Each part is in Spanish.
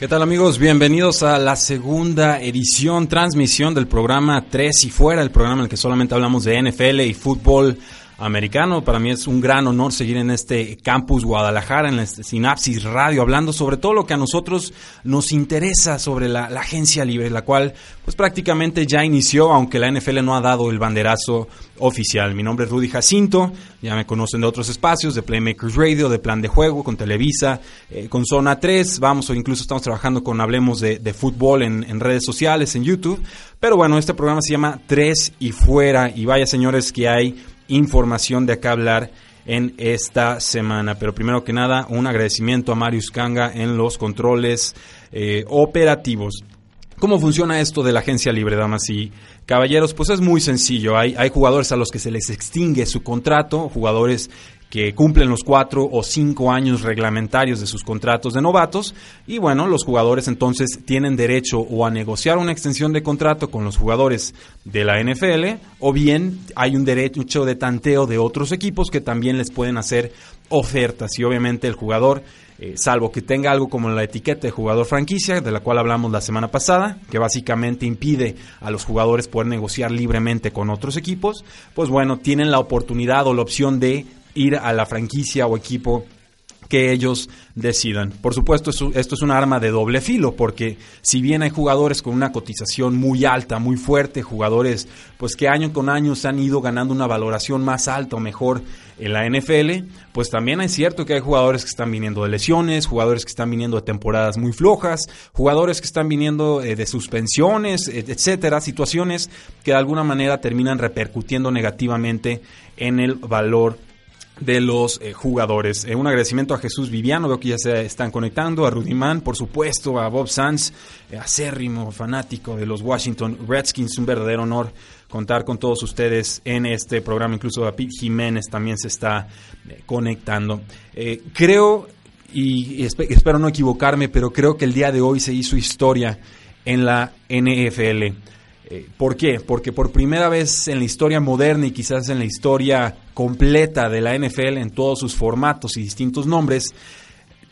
¿Qué tal amigos? Bienvenidos a la segunda edición, transmisión del programa 3 y fuera, el programa en el que solamente hablamos de NFL y fútbol americano. Para mí es un gran honor seguir en este campus Guadalajara, en este Sinapsis Radio, hablando sobre todo lo que a nosotros nos interesa sobre la, agencia libre, la cual pues prácticamente ya inició, aunque la NFL no ha dado el banderazo oficial. Mi nombre es Rudy Jacinto, ya me conocen de otros espacios, de Playmakers Radio, de Plan de Juego, con Televisa, eh, con Zona 3, vamos o incluso estamos trabajando con Hablemos de, Fútbol en, en, redes sociales, en YouTube. Pero bueno, este programa se llama Tres y Fuera y vaya señores que hay información de acá hablar en esta semana. Pero primero que nada, un agradecimiento a Marius Kanga en los controles eh, operativos. ¿Cómo funciona esto de la agencia libre, damas y caballeros? Pues es muy sencillo. Hay, hay jugadores a los que se les extingue su contrato, jugadores que cumplen los cuatro o cinco años reglamentarios de sus contratos de novatos. Y bueno, los jugadores entonces tienen derecho o a negociar una extensión de contrato con los jugadores de la NFL o bien hay un derecho de tanteo de otros equipos que también les pueden hacer ofertas. Y obviamente el jugador eh, salvo que tenga algo como la etiqueta de jugador franquicia, de la cual hablamos la semana pasada, que básicamente impide a los jugadores poder negociar libremente con otros equipos, pues bueno, tienen la oportunidad o la opción de ir a la franquicia o equipo que ellos decidan. Por supuesto, esto es un arma de doble filo, porque si bien hay jugadores con una cotización muy alta, muy fuerte, jugadores pues que año con año se han ido ganando una valoración más alta o mejor en la NFL, pues también es cierto que hay jugadores que están viniendo de lesiones, jugadores que están viniendo de temporadas muy flojas, jugadores que están viniendo eh, de suspensiones, etcétera, situaciones que de alguna manera terminan repercutiendo negativamente en el valor de los eh, jugadores. Eh, un agradecimiento a Jesús Viviano, veo que ya se están conectando, a Rudiman, por supuesto, a Bob Sanz, eh, acérrimo fanático de los Washington Redskins, un verdadero honor contar con todos ustedes en este programa, incluso a Pete Jiménez también se está conectando. creo, y, espero no equivocarme, pero creo que el día de hoy se hizo historia en la NFL. Eh, ¿Por qué? Porque por primera vez en la historia moderna y quizás en la historia completa de la NFL, en todos sus formatos y distintos nombres,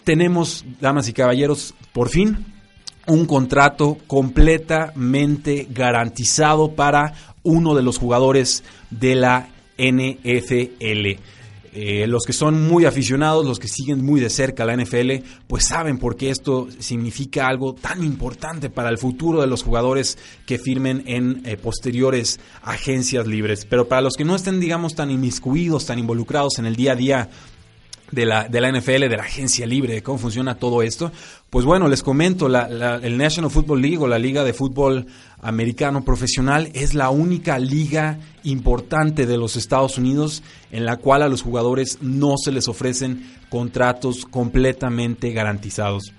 tenemos, damas y caballeros, por fin un contrato completamente garantizado para uno de los jugadores de la NFL. Eh, los que son muy aficionados, los que siguen muy de cerca la NFL, pues saben por qué esto significa algo tan importante para el futuro de los jugadores que firmen en eh, posteriores agencias libres. Pero para los que no estén, digamos, tan inmiscuidos, tan involucrados en el día a día de la, de la NFL, de la agencia libre, de cómo funciona todo esto. Pues bueno, les comento, la, el National Football League o la Liga de Fútbol Americano Profesional es la única liga importante de los Estados Unidos en la cual a los jugadores no se les ofrecen contratos completamente garantizados.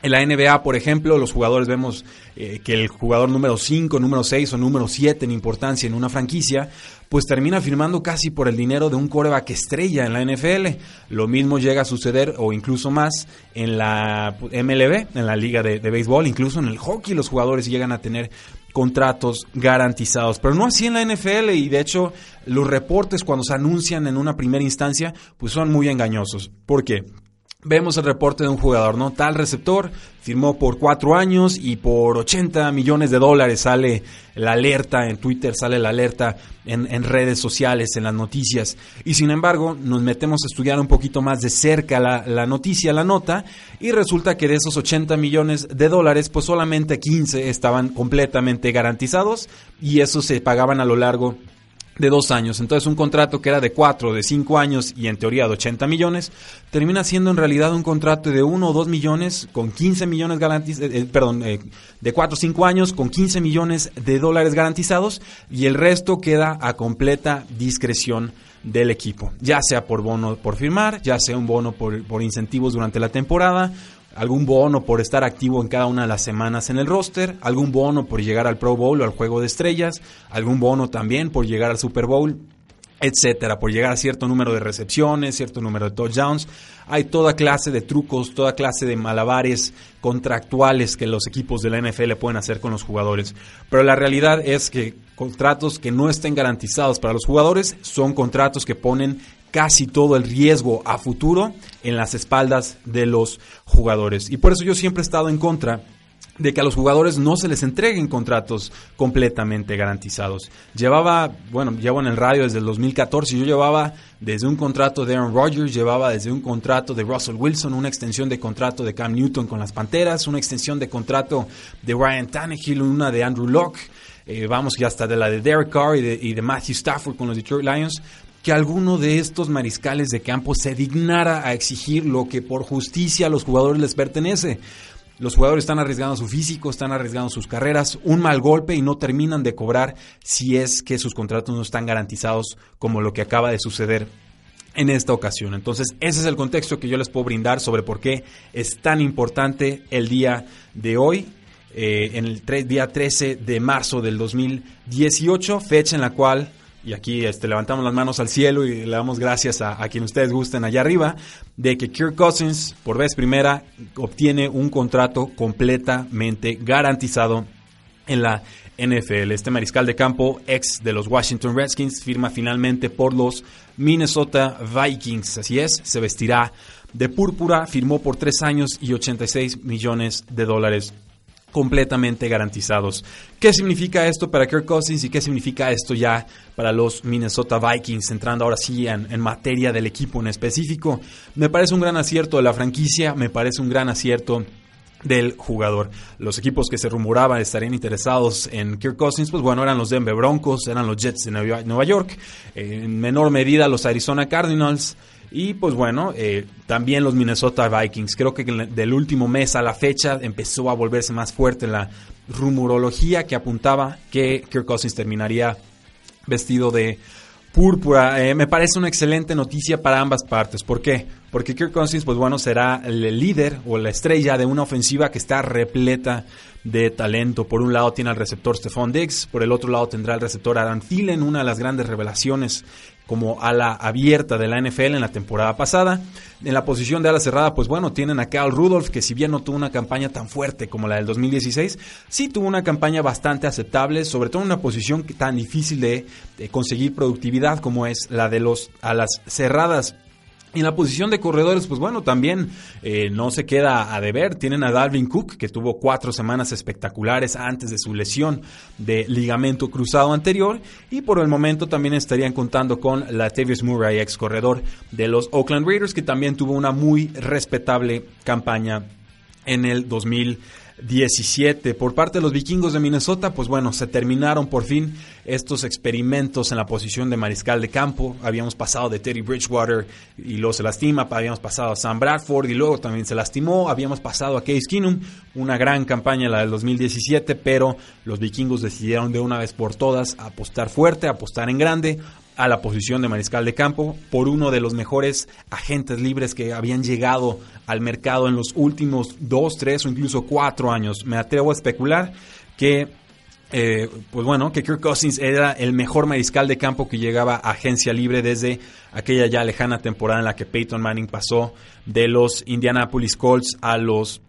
En la NBA, por ejemplo, los jugadores vemos eh, que el jugador número 5, número 6 o número 7 en importancia en una franquicia, pues termina firmando casi por el dinero de un coreback estrella en la NFL. Lo mismo llega a suceder, o incluso más, en la MLB, en la liga de, de béisbol, incluso en el hockey los jugadores llegan a tener contratos garantizados, pero no así en la NFL y de hecho los reportes cuando se anuncian en una primera instancia pues son muy engañosos. ¿Por qué? Vemos el reporte de un jugador, ¿no? Tal receptor firmó por cuatro años y por 80 millones de dólares sale la alerta en Twitter, sale la alerta en, redes sociales, en las noticias. Y sin embargo, nos metemos a estudiar un poquito más de cerca la, noticia, la nota, y resulta que de esos 80 millones de dólares, pues solamente 15 estaban completamente garantizados y esos se pagaban a lo largo de dos años. Entonces un contrato que era de cuatro, de cinco años y en teoría de 80 millones, termina siendo en realidad un contrato de uno o dos millones con 15 millones garantizados, eh, eh, perdón, eh, de cuatro o cinco años con 15 millones de dólares garantizados y el resto queda a completa discreción del equipo, ya sea por bono por firmar, ya sea un bono por, por incentivos durante la temporada, algún bono por estar activo en cada una de las semanas en el roster, algún bono por llegar al Pro Bowl o al Juego de Estrellas, algún bono también por llegar al Super Bowl, etcétera, por llegar a cierto número de recepciones, cierto número de touchdowns. Hay toda clase de trucos, toda clase de malabares contractuales que los equipos de la NFL pueden hacer con los jugadores. Pero la realidad es que contratos que no estén garantizados para los jugadores son contratos que ponen casi todo el riesgo a futuro en las espaldas de los jugadores. Y por eso yo siempre he estado en contra de que a los jugadores no se les entreguen contratos completamente garantizados. Llevaba, bueno, llevo en el radio desde el 2014, yo llevaba desde un contrato de Aaron Rodgers, llevaba desde un contrato de Russell Wilson, una extensión de contrato de Cam Newton con las Panteras, una extensión de contrato de Ryan Tannehill, una de Andrew Locke, eh, vamos ya hasta de la de Derek Carr y de, y de Matthew Stafford con los Detroit Lions que alguno de estos mariscales de campo se dignara a exigir lo que por justicia a los jugadores les pertenece. Los jugadores están arriesgando su físico, están arriesgando sus carreras, un mal golpe y no terminan de cobrar si es que sus contratos no están garantizados como lo que acaba de suceder en esta ocasión. Entonces, ese es el contexto que yo les puedo brindar sobre por qué es tan importante el día de hoy, eh, en el día 13 de marzo del 2018, fecha en la cual y aquí este, levantamos las manos al cielo y le damos gracias a, quien ustedes gusten allá arriba, de que Kirk Cousins, por vez primera, obtiene un contrato completamente garantizado en la NFL. Este mariscal de campo, ex de los Washington Redskins, firma finalmente por los Minnesota Vikings. Así es, se vestirá de púrpura, firmó por tres años y 86 millones de dólares completamente garantizados. ¿Qué significa esto para Kirk Cousins y qué significa esto ya para los Minnesota Vikings? Entrando ahora sí en, materia del equipo en específico, me parece un gran acierto de la franquicia, me parece un gran acierto del jugador. Los equipos que se rumoraban estarían interesados en Kirk Cousins, pues bueno, eran los Denver Broncos, eran los Jets de Nueva York, en menor medida los Arizona Cardinals, y pues bueno, eh, también los Minnesota Vikings. Creo que del último mes a la fecha empezó a volverse más fuerte la rumorología que apuntaba que Kirk Cousins terminaría vestido de púrpura. Eh, me parece una excelente noticia para ambas partes. ¿Por qué? Porque Kirk Cousins, pues bueno, será el líder o la estrella de una ofensiva que está repleta de talento. Por un lado tiene al receptor Stephon Diggs, por el otro lado tendrá al receptor Adam Thielen, una de las grandes revelaciones como ala abierta de la NFL en la temporada pasada. En la posición de ala cerrada, pues bueno, tienen a Cal Rudolph, que si bien no tuvo una campaña tan fuerte como la del 2016, sí tuvo una campaña bastante aceptable, sobre todo en una posición tan difícil de, de conseguir productividad como es la de los alas cerradas. Y en la posición de corredores, pues bueno, también eh, no se queda a deber. Tienen a Dalvin Cook, que tuvo cuatro semanas espectaculares antes de su lesión de ligamento cruzado anterior. Y por el momento también estarían contando con Latavius Murray, ex corredor de los Oakland Raiders, que también tuvo una muy respetable campaña en el 2000. 17. Por parte de los vikingos de Minnesota, pues bueno, se terminaron por fin estos experimentos en la posición de mariscal de campo. Habíamos pasado de Terry Bridgewater y luego se lastima, habíamos pasado a Sam Bradford y luego también se lastimó, habíamos pasado a Case Keenum, una gran campaña la del 2017, pero los vikingos decidieron de una vez por todas apostar fuerte, apostar en grande, a la posición de mariscal de campo por uno de los mejores agentes libres que habían llegado al mercado en los últimos dos, tres o incluso cuatro años. Me atrevo a especular que eh, pues bueno, que Kirk Cousins era el mejor mariscal de campo que llegaba a agencia libre desde aquella ya lejana temporada en la que Peyton Manning pasó de los Indianapolis Colts a los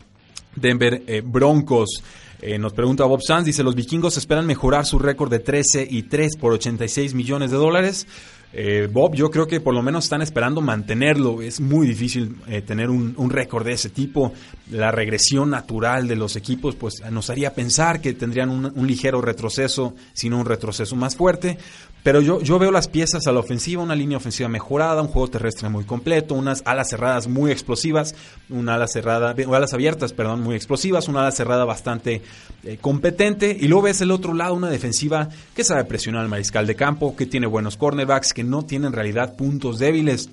Denver eh, Broncos. Eh, nos pregunta Bob Sanz, dice, los vikingos esperan mejorar su récord de 13 y 3 por 86 millones de dólares. Eh, Bob, yo creo que por lo menos están esperando mantenerlo. Es muy difícil eh, tener un, récord de ese tipo. La regresión natural de los equipos pues nos haría pensar que tendrían un, ligero retroceso, sino un retroceso más fuerte. Pero yo, yo veo las piezas a la ofensiva, una línea ofensiva mejorada, un juego terrestre muy completo, unas alas cerradas muy explosivas, una ala cerrada, alas abiertas, perdón, muy explosivas, una ala cerrada bastante eh, competente. Y luego ves el otro lado, una defensiva que sabe presionar al mariscal de campo, que tiene buenos cornerbacks, que no tiene en realidad puntos débiles.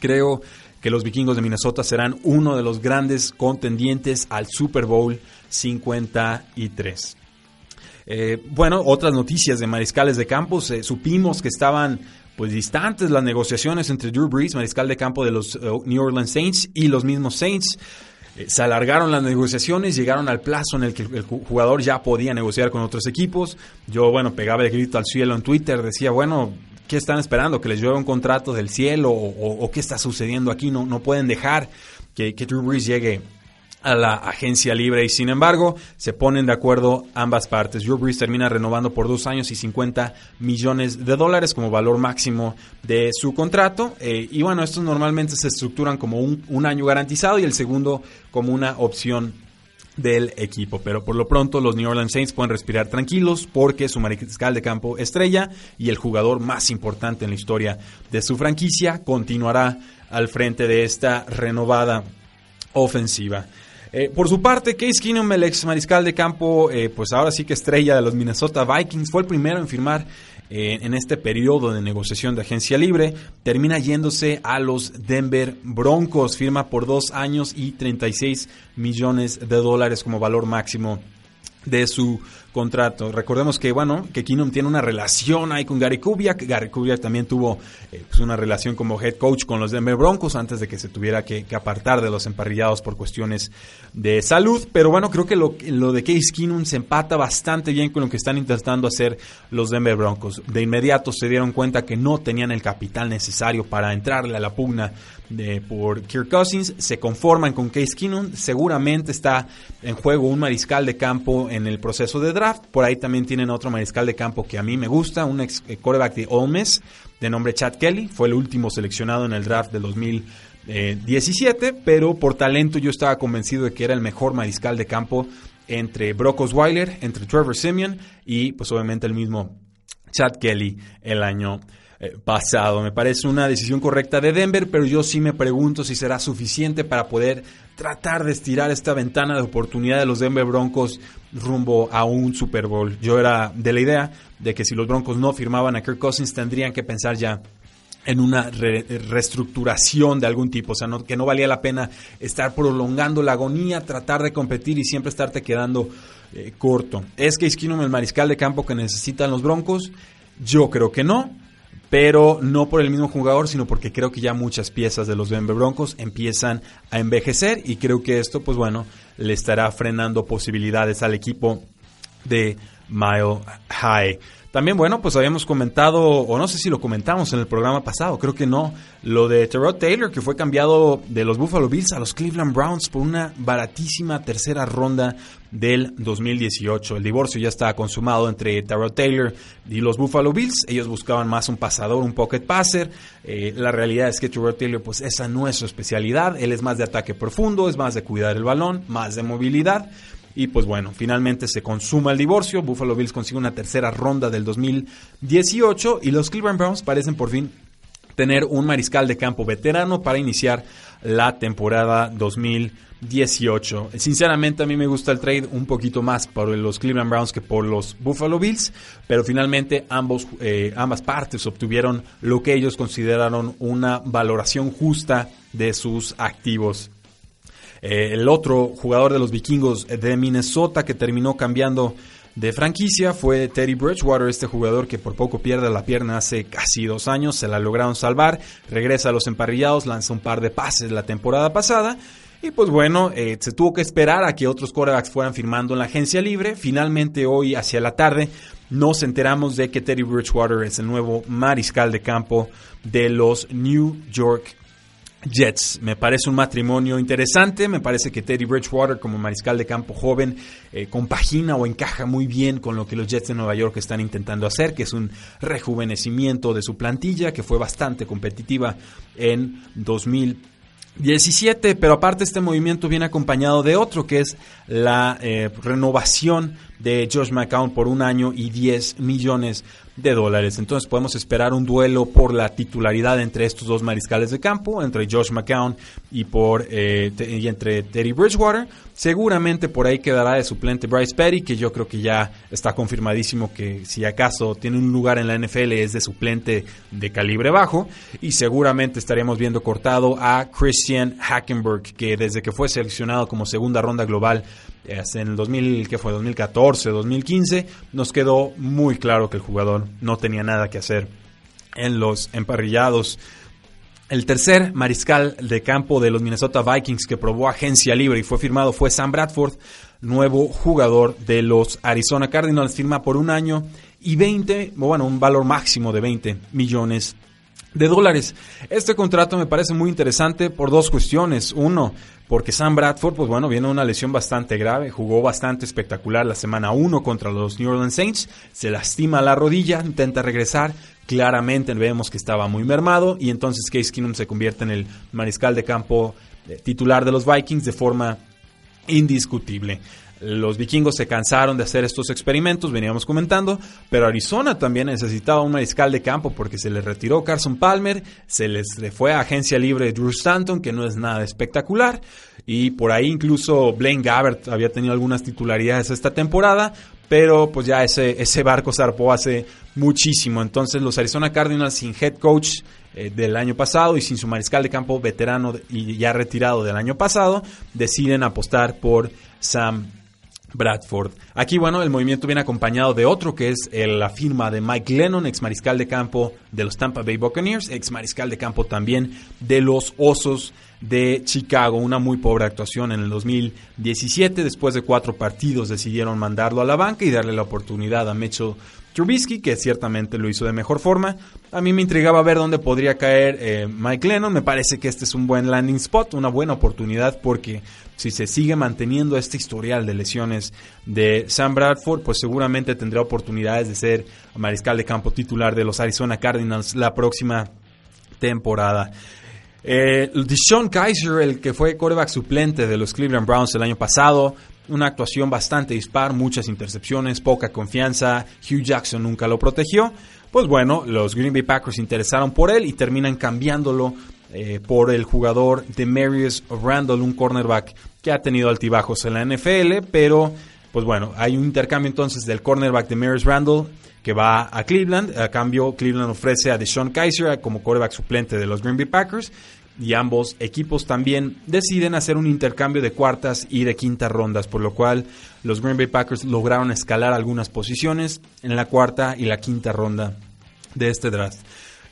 Creo que los vikingos de Minnesota serán uno de los grandes contendientes al Super Bowl 53. Eh, bueno, otras noticias de mariscales de campos. Eh, supimos que estaban pues distantes las negociaciones entre Drew Brees, mariscal de campo de los eh, New Orleans Saints, y los mismos Saints. se alargaron las negociaciones, llegaron al plazo en el que el jugador ya podía negociar con otros equipos. Yo, bueno, pegaba el grito al cielo en Twitter, decía, bueno, ¿qué están esperando? ¿Que les llueva un contrato del cielo? ¿O, qué está sucediendo aquí? No, no pueden dejar que, que Drew Brees llegue a la agencia libre y sin embargo se ponen de acuerdo ambas partes. Drew Brees termina renovando por dos años y 50 millones de dólares como valor máximo de su contrato eh, y bueno, estos normalmente se estructuran como un, un año garantizado y el segundo como una opción del equipo. Pero por lo pronto los New Orleans Saints pueden respirar tranquilos porque su mariscal de campo estrella y el jugador más importante en la historia de su franquicia continuará al frente de esta renovada ofensiva. Eh, por su parte, Case Keenum, el ex mariscal de campo, eh, pues ahora sí que estrella de los Minnesota Vikings, fue el primero en firmar eh, en este periodo de negociación de agencia libre. Termina yéndose a los Denver Broncos, firma por dos años y 36 millones de dólares como valor máximo de su contrato. Recordemos que, bueno, que Keenum tiene una relación ahí con Gary Kubiak. Gary Kubiak también tuvo eh, pues una relación como head coach con los Denver Broncos antes de que se tuviera que, apartar de los emparrillados por cuestiones de salud. Pero bueno, creo que lo, lo de Case Keenum se empata bastante bien con lo que están intentando hacer los Denver Broncos. De inmediato se dieron cuenta que no tenían el capital necesario para entrarle a la pugna de, por Kirk Cousins. Se conforman con Case Keenum. Seguramente está en juego un mariscal de campo en el proceso de draft por ahí también tienen otro mariscal de campo que a mí me gusta, un ex eh, quarterback de Ole Miss de nombre Chad Kelly. Fue el último seleccionado en el draft de 2017, pero por talento yo estaba convencido de que era el mejor mariscal de campo entre Brock Osweiler, entre Trevor Simeon y pues obviamente el mismo Chad Kelly el año eh, pasado. Me parece una decisión correcta de Denver, pero yo sí me pregunto si será suficiente para poder tratar de estirar esta ventana de oportunidad de los Denver Broncos rumbo a un Super Bowl. Yo era de la idea de que si los Broncos no firmaban a Kirk Cousins tendrían que pensar ya en una reestructuración de algún tipo, o sea, que no valía la pena estar prolongando la agonía, tratar de competir y siempre estarte quedando eh, corto. ¿Es que Keenum el mariscal de campo que necesitan los Broncos? Yo creo que no pero no por el mismo jugador, sino porque creo que ya muchas piezas de los Denver Broncos empiezan a envejecer y creo que esto, pues bueno, le estará frenando posibilidades al equipo de Mile High. También, bueno, pues habíamos comentado, o no sé si lo comentamos en el programa pasado, creo que no, lo de Terrell Taylor, que fue cambiado de los Buffalo Bills a los Cleveland Browns por una baratísima tercera ronda del 2018. El divorcio ya estaba consumado entre Terrell Taylor y los Buffalo Bills. Ellos buscaban más un pasador, un pocket passer. Eh, la realidad es que Terrell Taylor, pues esa no es su especialidad. Él es más de ataque profundo, es más de cuidar el balón, más de movilidad. Y pues bueno, finalmente se consuma el divorcio. Buffalo Bills consigue una tercera ronda del 2018 y los Cleveland Browns parecen por fin tener un mariscal de campo veterano para iniciar la temporada 2018. Sinceramente a mí me gusta el trade un poquito más por los Cleveland Browns que por los Buffalo Bills, pero finalmente ambos, eh, ambas partes obtuvieron lo que ellos consideraron una valoración justa de sus activos. Eh, el otro jugador de los vikingos de Minnesota que terminó cambiando de franquicia fue Teddy Bridgewater, este jugador que por poco pierde la pierna hace casi dos años, se la lograron salvar, regresa a los emparrillados, lanza un par de pases la temporada pasada. Y pues bueno, eh, se tuvo que esperar a que otros quarterbacks fueran firmando en la agencia libre. Finalmente hoy hacia la tarde nos enteramos de que Teddy Bridgewater es el nuevo mariscal de campo de los New York Jets. Me parece un matrimonio interesante, me parece que Teddy Bridgewater como mariscal de campo joven eh, compagina o encaja muy bien con lo que los Jets de Nueva York están intentando hacer, que es un rejuvenecimiento de su plantilla, que fue bastante competitiva en 2017, pero aparte este movimiento viene acompañado de otro, que es la eh, renovación de Josh McCown por un año y 10 millones de dólares. Entonces podemos esperar un duelo por la titularidad entre estos dos mariscales de campo, entre Josh McCown y, por, eh, y entre Teddy Bridgewater. Seguramente por ahí quedará de suplente Bryce Petty, que yo creo que ya está confirmadísimo que si acaso tiene un lugar en la NFL es de suplente de calibre bajo. Y seguramente estaremos viendo cortado a Christian Hackenberg, que desde que fue seleccionado como segunda ronda global en el 2000, que fue 2014, 2015, nos quedó muy claro que el jugador no tenía nada que hacer en los emparrillados. El tercer mariscal de campo de los Minnesota Vikings que probó agencia libre y fue firmado fue Sam Bradford, nuevo jugador de los Arizona Cardinals, firma por un año y 20, bueno, un valor máximo de 20 millones de dólares. Este contrato me parece muy interesante por dos cuestiones. Uno, porque Sam Bradford, pues bueno, viene una lesión bastante grave, jugó bastante espectacular la semana 1 contra los New Orleans Saints, se lastima la rodilla, intenta regresar, claramente vemos que estaba muy mermado y entonces Case Keenum se convierte en el mariscal de campo eh, titular de los Vikings de forma indiscutible. Los vikingos se cansaron de hacer estos experimentos, veníamos comentando, pero Arizona también necesitaba un mariscal de campo porque se le retiró Carson Palmer, se les fue a agencia libre Drew Stanton, que no es nada espectacular, y por ahí incluso Blaine Gabbert había tenido algunas titularidades esta temporada, pero pues ya ese, ese barco zarpó hace muchísimo. Entonces los Arizona Cardinals sin head coach eh, del año pasado y sin su mariscal de campo veterano y ya retirado del año pasado, deciden apostar por Sam Bradford. Aquí, bueno, el movimiento viene acompañado de otro que es la firma de Mike Lennon, ex mariscal de campo de los Tampa Bay Buccaneers, ex mariscal de campo también de los Osos de Chicago. Una muy pobre actuación en el 2017. Después de cuatro partidos decidieron mandarlo a la banca y darle la oportunidad a Mitchell Trubisky, que ciertamente lo hizo de mejor forma. A mí me intrigaba ver dónde podría caer eh, Mike Lennon. Me parece que este es un buen landing spot, una buena oportunidad, porque si se sigue manteniendo este historial de lesiones de Sam Bradford, pues seguramente tendrá oportunidades de ser mariscal de campo titular de los Arizona Cardinals la próxima temporada. Eh, Deshaun Kaiser, el que fue quarterback suplente de los Cleveland Browns el año pasado, una actuación bastante dispar, muchas intercepciones, poca confianza, Hugh Jackson nunca lo protegió. Pues bueno, los Green Bay Packers interesaron por él y terminan cambiándolo eh, por el jugador de Marius Randall, un cornerback que ha tenido altibajos en la NFL, pero pues bueno, hay un intercambio entonces del cornerback de Marius Randall que va a Cleveland. A cambio, Cleveland ofrece a Deshaun Kaiser como quarterback suplente de los Green Bay Packers y ambos equipos también deciden hacer un intercambio de cuartas y de quintas rondas, por lo cual los Green Bay Packers lograron escalar algunas posiciones en la cuarta y la quinta ronda de este draft.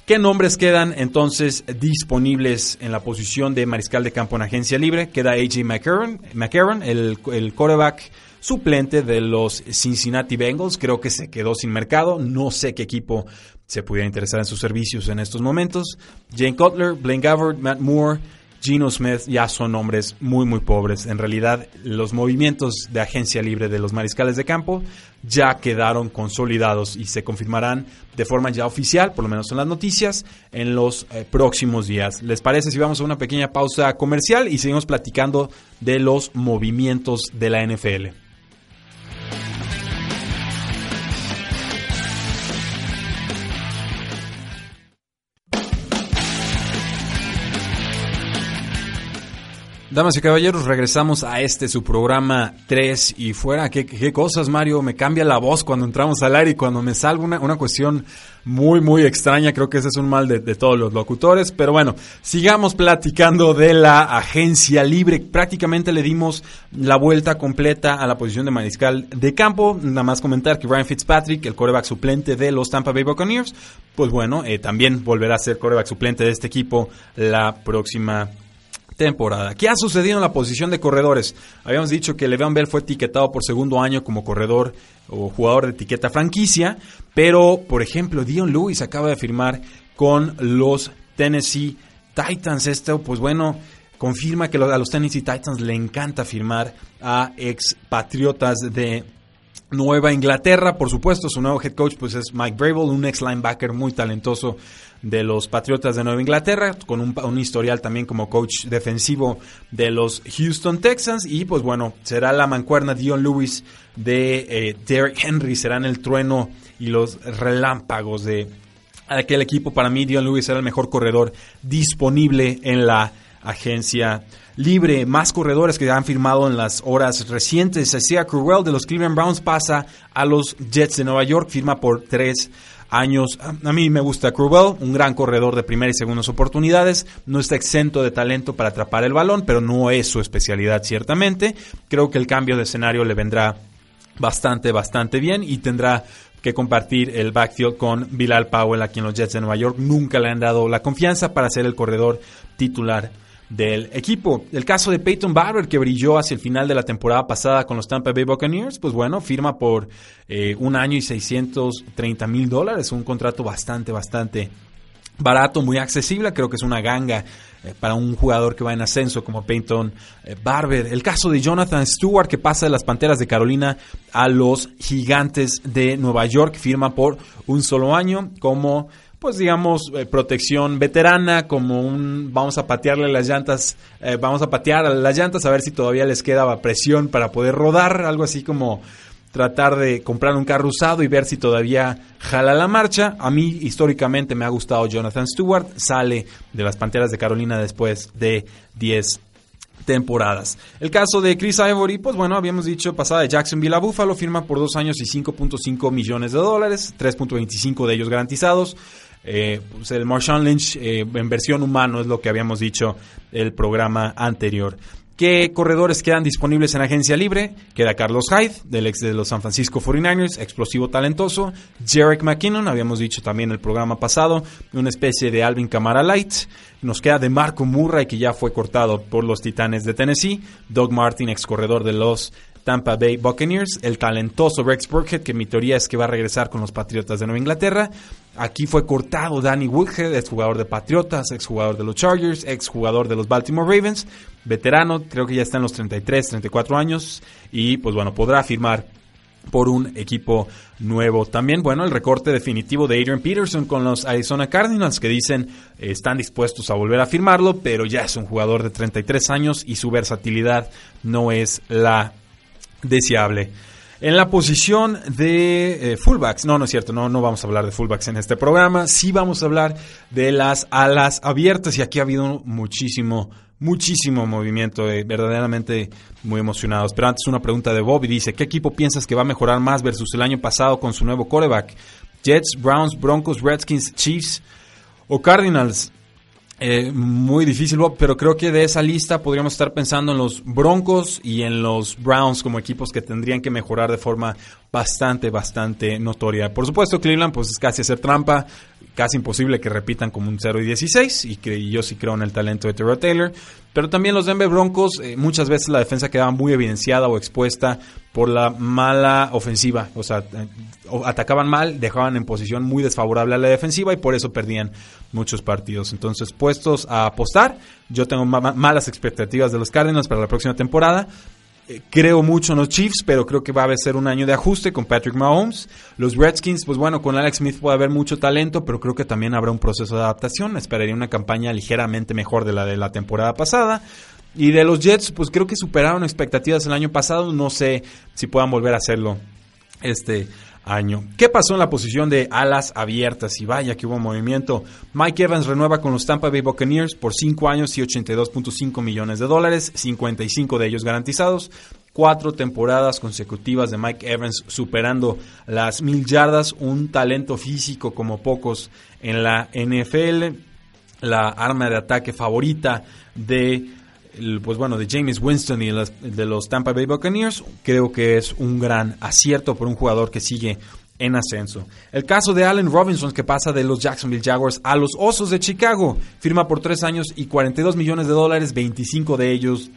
¿Qué nombres quedan entonces disponibles en la posición de mariscal de campo en agencia libre? Queda AJ McCarron, el, el quarterback suplente de los Cincinnati Bengals. Creo que se quedó sin mercado. No sé qué equipo se pudiera interesar en sus servicios en estos momentos. Jane Cutler, Blaine Gabbard, Matt Moore, Gino Smith ya son nombres muy muy pobres. En realidad los movimientos de agencia libre de los mariscales de campo ya quedaron consolidados y se confirmarán de forma ya oficial, por lo menos en las noticias, en los eh, próximos días. ¿Les parece si vamos a una pequeña pausa comercial y seguimos platicando de los movimientos de la NFL? Damas y caballeros, regresamos a este su programa 3 y fuera. ¿Qué, ¿Qué, cosas, Mario? Me cambia la voz cuando entramos al aire y cuando me salgo una, una cuestión muy, muy extraña. Creo que ese es un mal de, de, todos los locutores. Pero bueno, sigamos platicando de la agencia libre. Prácticamente le dimos la vuelta completa a la posición de mariscal de campo. Nada más comentar que Ryan Fitzpatrick, el coreback suplente de los Tampa Bay Buccaneers, pues bueno, eh, también volverá a ser coreback suplente de este equipo la próxima temporada. ¿Qué ha sucedido en la posición de corredores? Habíamos dicho que Le'Veon Bell fue etiquetado por segundo año como corredor o jugador de etiqueta franquicia, pero por ejemplo Dion Lewis acaba de firmar con los Tennessee Titans. Esto, pues bueno, confirma que a los Tennessee Titans le encanta firmar a expatriotas de Nueva Inglaterra, por supuesto, su nuevo head coach pues es Mike Brable, un ex linebacker muy talentoso de los Patriotas de Nueva Inglaterra, con un, historial también como coach defensivo de los Houston Texans. Y pues bueno, será la mancuerna Dion Lewis de eh, Derrick Henry, serán el trueno y los relámpagos de aquel equipo. Para mí, Dion Lewis era el mejor corredor disponible en la agencia libre. Más corredores que han firmado en las horas recientes. Isaiah Crowell de los Cleveland Browns pasa a los Jets de Nueva York, firma por tres años. A mí me gusta Crowell, un gran corredor de primera y segundas oportunidades. No está exento de talento para atrapar el balón, pero no es su especialidad ciertamente. Creo que el cambio de escenario le vendrá bastante, bastante bien y tendrá que compartir el backfield con Bilal Powell aquí en los Jets de Nueva York. Nunca le han dado la confianza para ser el corredor titular del equipo. El caso de Peyton Barber, que brilló hacia el final de la temporada pasada con los Tampa Bay Buccaneers, pues bueno, firma por eh, un año y 630 mil dólares, un contrato bastante, bastante barato, muy accesible, creo que es una ganga eh, para un jugador que va en ascenso como Peyton eh, Barber. El caso de Jonathan Stewart, que pasa de las Panteras de Carolina a los Gigantes de Nueva York, firma por un solo año como pues digamos, eh, protección veterana, como un vamos a patearle las llantas, eh, vamos a patear las llantas a ver si todavía les quedaba presión para poder rodar, algo así como tratar de comprar un carro usado y ver si todavía jala la marcha. A mí históricamente me ha gustado Jonathan Stewart, sale de las Panteras de Carolina después de 10 temporadas. El caso de Chris Ivory, pues bueno, habíamos dicho pasada de Jacksonville a Buffalo, firma por dos años y 5.5 millones de dólares, 3.25 de ellos garantizados. Eh, pues el Marshawn Lynch eh, en versión humano es lo que habíamos dicho el programa anterior. ¿Qué corredores quedan disponibles en agencia libre? Queda Carlos Hyde, del ex de los San Francisco 49ers, explosivo talentoso. Jarek McKinnon, habíamos dicho también en el programa pasado, una especie de Alvin Kamara Light. Nos queda de Marco Murray, que ya fue cortado por los Titanes de Tennessee. Doug Martin, ex corredor de los Tampa Bay Buccaneers, el talentoso Rex Burkhead, que mi teoría es que va a regresar con los Patriotas de Nueva Inglaterra. Aquí fue cortado Danny Woodhead, ex jugador de Patriotas, ex jugador de los Chargers, ex jugador de los Baltimore Ravens, veterano, creo que ya está en los 33, 34 años y pues bueno, podrá firmar por un equipo nuevo. También, bueno, el recorte definitivo de Adrian Peterson con los Arizona Cardinals que dicen están dispuestos a volver a firmarlo, pero ya es un jugador de 33 años y su versatilidad no es la deseable. En la posición de eh, fullbacks, no, no es cierto, no, no vamos a hablar de fullbacks en este programa, sí vamos a hablar de las alas abiertas y aquí ha habido muchísimo, muchísimo movimiento, eh, verdaderamente muy emocionados. Pero antes una pregunta de Bobby, dice, ¿qué equipo piensas que va a mejorar más versus el año pasado con su nuevo quarterback? Jets, Browns, Broncos, Redskins, Chiefs o Cardinals? Eh, muy difícil, pero creo que de esa lista podríamos estar pensando en los Broncos y en los Browns como equipos que tendrían que mejorar de forma bastante, bastante notoria. Por supuesto, Cleveland pues es casi hacer trampa, casi imposible que repitan como un 0 y 16 y que yo sí creo en el talento de Terrell Taylor. Pero también los Denver Broncos, eh, muchas veces la defensa quedaba muy evidenciada o expuesta por la mala ofensiva. O sea, eh, atacaban mal, dejaban en posición muy desfavorable a la defensiva y por eso perdían muchos partidos. Entonces, puestos a apostar, yo tengo malas expectativas de los Cardinals para la próxima temporada. Eh, creo mucho en los Chiefs, pero creo que va a ser un año de ajuste con Patrick Mahomes. Los Redskins, pues bueno, con Alex Smith puede haber mucho talento, pero creo que también habrá un proceso de adaptación. Esperaría una campaña ligeramente mejor de la de la temporada pasada. Y de los Jets, pues creo que superaron expectativas el año pasado. No sé si puedan volver a hacerlo este año. ¿Qué pasó en la posición de alas abiertas? Y vaya que hubo movimiento. Mike Evans renueva con los Tampa Bay Buccaneers por 5 años y 82.5 millones de dólares, 55 de ellos garantizados. Cuatro temporadas consecutivas de Mike Evans superando las mil yardas, un talento físico como pocos en la NFL, la arma de ataque favorita de pues bueno, de James Winston y de los Tampa Bay Buccaneers, creo que es un gran acierto por un jugador que sigue en ascenso. El caso de Allen Robinson, que pasa de los Jacksonville Jaguars a los Osos de Chicago, firma por tres años y 42 millones de dólares, 25 de ellos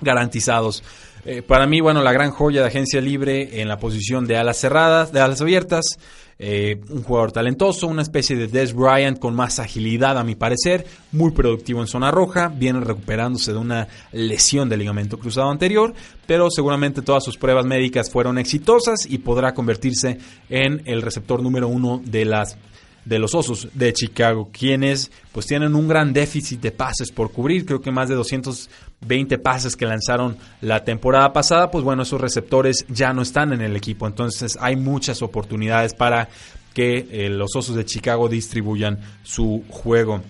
garantizados. Eh, para mí, bueno, la gran joya de agencia libre en la posición de alas cerradas, de alas abiertas, eh, un jugador talentoso, una especie de Des Bryant con más agilidad a mi parecer, muy productivo en zona roja, viene recuperándose de una lesión de ligamento cruzado anterior, pero seguramente todas sus pruebas médicas fueron exitosas y podrá convertirse en el receptor número uno de las de los Osos de Chicago, quienes pues tienen un gran déficit de pases por cubrir, creo que más de 220 pases que lanzaron la temporada pasada, pues bueno, esos receptores ya no están en el equipo, entonces hay muchas oportunidades para que eh, los Osos de Chicago distribuyan su juego.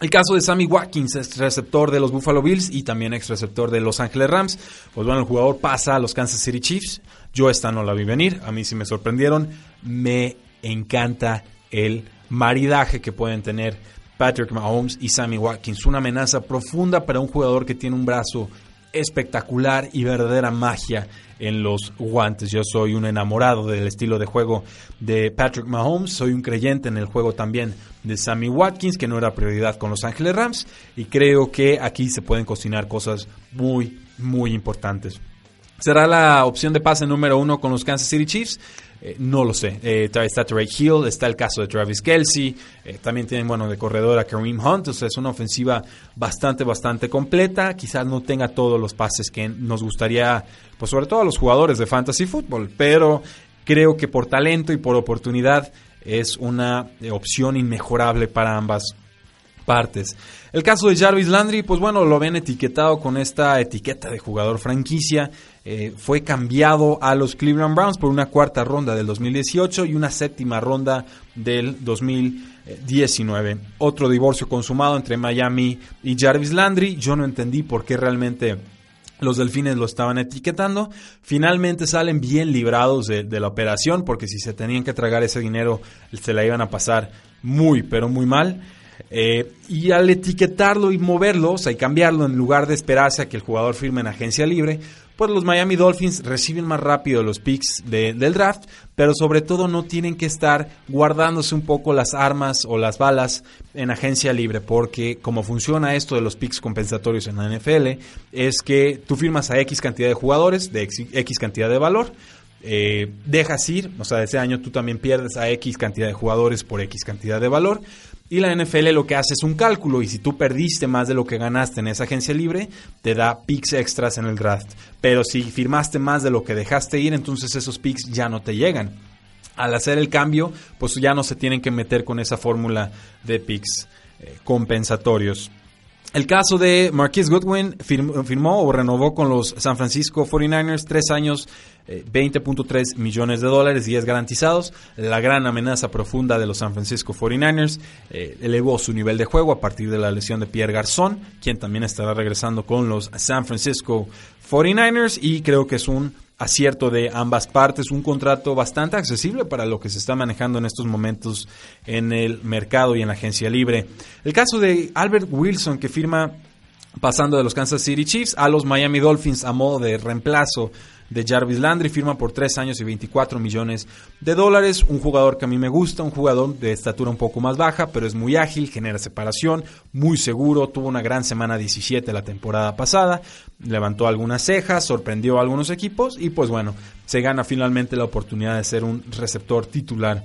El caso de Sammy Watkins, ex receptor de los Buffalo Bills y también ex receptor de Los Angeles Rams. Pues bueno, el jugador pasa a los Kansas City Chiefs. Yo esta no la vi venir, a mí sí me sorprendieron. Me encanta el maridaje que pueden tener Patrick Mahomes y Sammy Watkins. Una amenaza profunda para un jugador que tiene un brazo espectacular y verdadera magia en los guantes. Yo soy un enamorado del estilo de juego de Patrick Mahomes, soy un creyente en el juego también de Sammy Watkins, que no era prioridad con Los Ángeles Rams, y creo que aquí se pueden cocinar cosas muy, muy importantes. ¿Será la opción de pase número uno con los Kansas City Chiefs? Eh, no lo sé. Eh, está Trey Hill, está el caso de Travis Kelsey, eh, también tienen, bueno, de corredor a Kareem Hunt, o sea, es una ofensiva bastante, bastante completa. Quizás no tenga todos los pases que nos gustaría, pues sobre todo a los jugadores de fantasy football, pero creo que por talento y por oportunidad es una opción inmejorable para ambas partes. El caso de Jarvis Landry, pues bueno, lo ven etiquetado con esta etiqueta de jugador franquicia. Eh, fue cambiado a los Cleveland Browns por una cuarta ronda del 2018 y una séptima ronda del 2019. Otro divorcio consumado entre Miami y Jarvis Landry. Yo no entendí por qué realmente los delfines lo estaban etiquetando. Finalmente salen bien librados de, la operación porque si se tenían que tragar ese dinero se la iban a pasar muy, pero muy mal. Eh, y al etiquetarlo y moverlo, o sea, y cambiarlo en lugar de esperarse a que el jugador firme en agencia libre, pues los Miami Dolphins reciben más rápido los picks del draft, pero sobre todo no tienen que estar guardándose un poco las armas o las balas en agencia libre, porque como funciona esto de los picks compensatorios en la NFL, es que tú firmas a X cantidad de jugadores de X cantidad de valor, eh, dejas ir, o sea, ese año tú también pierdes a X cantidad de jugadores por X cantidad de valor. Y la NFL lo que hace es un cálculo y si tú perdiste más de lo que ganaste en esa agencia libre, te da picks extras en el draft. Pero si firmaste más de lo que dejaste ir, entonces esos picks ya no te llegan. Al hacer el cambio, pues ya no se tienen que meter con esa fórmula de picks eh, compensatorios. El caso de Marquise Goodwin firmó, o renovó con los San Francisco 49ers tres años, 20.3 eh, millones de dólares, 10 garantizados. La gran amenaza profunda de los San Francisco 49ers eh, elevó su nivel de juego a partir de la lesión de Pierre Garzón, quien también estará regresando con los San Francisco 49ers y creo que es un acierto de ambas partes, un contrato bastante accesible para lo que se está manejando en estos momentos en el mercado y en la agencia libre. El caso de Albert Wilson que firma pasando de los Kansas City Chiefs a los Miami Dolphins a modo de reemplazo de Jarvis Landry, firma por 3 años y 24 millones de dólares. Un jugador que a mí me gusta, un jugador de estatura un poco más baja, pero es muy ágil, genera separación, muy seguro, tuvo una gran semana 17 la temporada pasada, levantó algunas cejas, sorprendió a algunos equipos y pues bueno, se gana finalmente la oportunidad de ser un receptor titular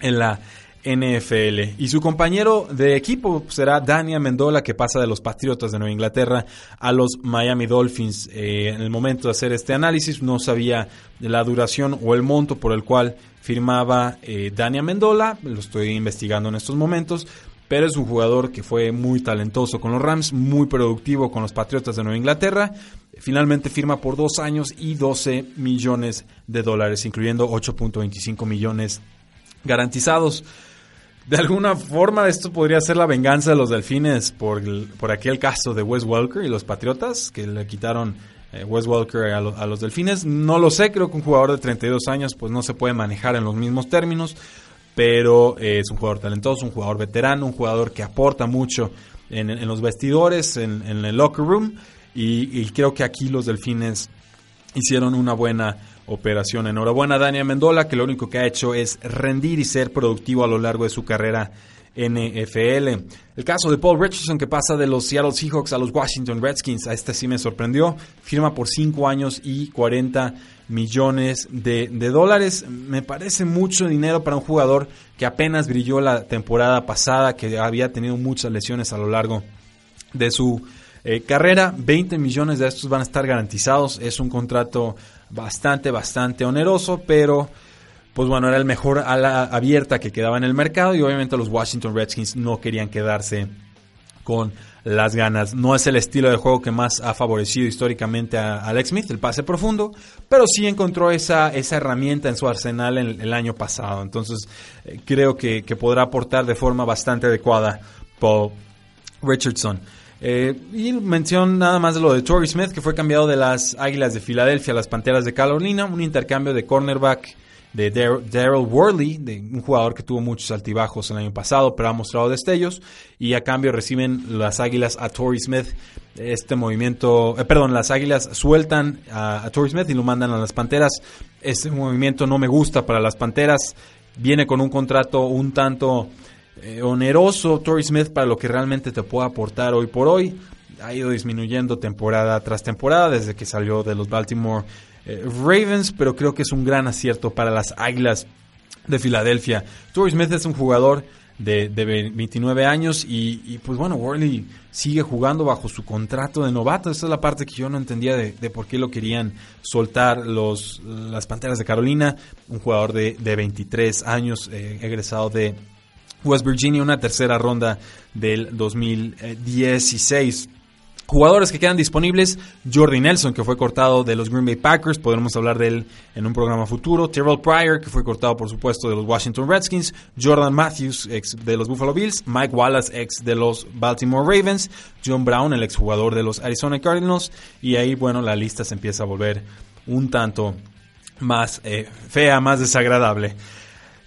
en la NFL. Y su compañero de equipo será Dania Mendola, que pasa de los Patriotas de Nueva Inglaterra a los Miami Dolphins. Eh, en el momento de hacer este análisis no sabía la duración o el monto por el cual firmaba eh, Dania Mendola, lo estoy investigando en estos momentos, pero es un jugador que fue muy talentoso con los Rams, muy productivo con los Patriotas de Nueva Inglaterra. Finalmente firma por dos años y 12 millones de dólares, incluyendo 8.25 millones garantizados. De alguna forma esto podría ser la venganza de los delfines por, por aquel caso de Wes Welker y los Patriotas que le quitaron eh, Wes Welker a, los delfines. No lo sé, creo que un jugador de 32 años pues no se puede manejar en los mismos términos, pero eh, es un jugador talentoso, un jugador veterano, un jugador que aporta mucho en, los vestidores, en, el locker room y creo que aquí los delfines hicieron una buena operación. Enhorabuena a Dania Mendola, que lo único que ha hecho es rendir y ser productivo a lo largo de su carrera NFL. El caso de Paul Richardson que pasa de los Seattle Seahawks a los Washington Redskins, a este sí me sorprendió. Firma por 5 años y 40 millones de, dólares. Me parece mucho dinero para un jugador que apenas brilló la temporada pasada, que había tenido muchas lesiones a lo largo de su eh, carrera. 20 millones de estos van a estar garantizados. Es un contrato bastante, bastante oneroso, pero pues bueno, era el mejor ala abierta que quedaba en el mercado y obviamente los Washington Redskins no querían quedarse con las ganas. No es el estilo de juego que más ha favorecido históricamente a Alex Smith, el pase profundo, pero sí encontró esa, esa herramienta en su arsenal en, el año pasado. Entonces eh, creo que, podrá aportar de forma bastante adecuada Paul Richardson. Eh, y mención nada más de lo de Torrey Smith, que fue cambiado de las Águilas de Filadelfia a las Panteras de Carolina, un intercambio de cornerback de Daryl Worley, de un jugador que tuvo muchos altibajos el año pasado, pero ha mostrado destellos, y a cambio reciben las Águilas a Torrey Smith. Este movimiento, eh, perdón, las Águilas sueltan a, a Torrey Smith y lo mandan a las Panteras. Este movimiento no me gusta para las Panteras. Viene con un contrato un tanto eh, oneroso Torrey Smith para lo que realmente te puede aportar hoy por hoy. Ha ido disminuyendo temporada tras temporada desde que salió de los Baltimore eh, Ravens, pero creo que es un gran acierto para las Águilas de Filadelfia. Torrey Smith es un jugador de, 29 años y, pues bueno, Worley sigue jugando bajo su contrato de novato. Esa es la parte que yo no entendía de, por qué lo querían soltar los, las Panteras de Carolina. Un jugador de, 23 años, eh, egresado de West Virginia, una tercera ronda del 2016. Jugadores que quedan disponibles, Jordi Nelson, que fue cortado de los Green Bay Packers, podremos hablar de él en un programa futuro. Terrell Pryor, que fue cortado por supuesto de los Washington Redskins. Jordan Matthews, ex de los Buffalo Bills. Mike Wallace, ex de los Baltimore Ravens. John Brown, el exjugador de los Arizona Cardinals. Y ahí, bueno, la lista se empieza a volver un tanto más eh, fea, más desagradable.